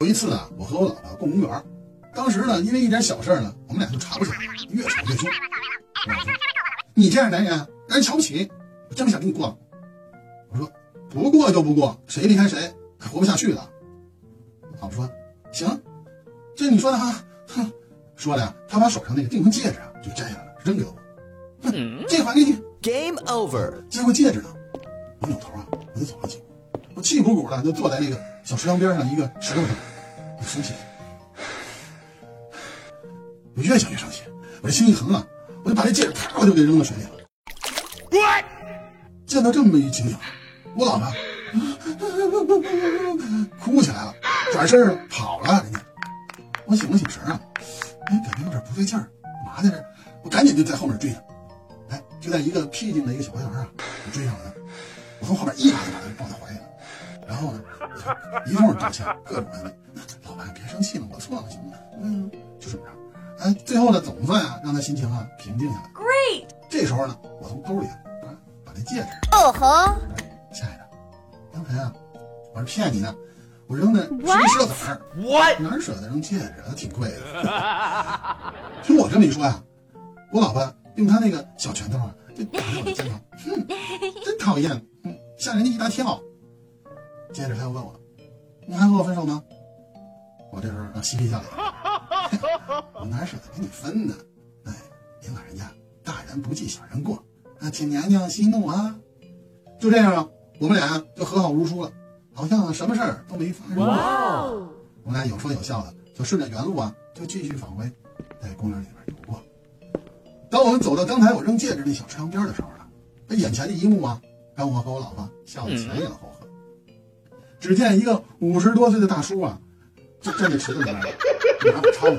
有一次啊，我和我老婆逛公园，当时呢，因为一点小事呢，我们俩就吵起来了，越吵越凶。：“你这样男人，让人瞧不起，我真不想跟你过。”我说：“不过就不过，谁离开谁还活不下去了。”老婆说：“行，这你说的哈。”哼，说的呀，他把手上那个订婚戒指啊就摘下来了，扔给了我。哼，这还给你。Game over. 接过戒指呢，我扭头啊，我就走了几步，我气鼓鼓的就坐在那个小池塘边上一个石头上，我生气。我越想越生气，我这心一横啊，我就把这戒指啪我就给扔到水里了。见到这么一情景，我老婆哭起来了，转身跑了。人家，我醒了醒神啊，哎，感觉有点不对劲儿，干嘛在这？我赶紧就在后面追他。哎，就在一个僻静的一个小花园啊，我追上了他，我从后面一把就把他抱在怀一通道歉，各种安慰，老板别生气了，我错了，行吗？嗯，就这么着。哎，最后呢，总算啊，让他心情啊平静下来。Great. 这时候呢，我从兜里啊把那戒指，哦吼，亲爱的，刚才啊，我是骗你的，我扔的是一石头子儿，What? 哪舍得扔戒指啊？挺贵的。听我这么一说呀、我老婆用她那个小拳头啊，就打在我的肩膀，哼，真讨厌，嗯，吓人家一大跳。接着他又问我，你还和我分手吗？我这时候啊嬉皮笑脸，我哪舍得跟你分呢？哎，别老人家大人不计小人过，啊，请娘娘息怒啊。就这样啊，我们俩就和好如初了，好像什么事儿都没发生过。我们俩有说有笑的，就顺着原路啊，就继续返回，在公园里边游过。当我们走到刚才我扔戒指那小池塘边的时候呢，那眼前的一幕啊，让我和我老婆笑得前仰后合。只见一个五十多岁的大叔啊，就站在池子里面，然后朝我。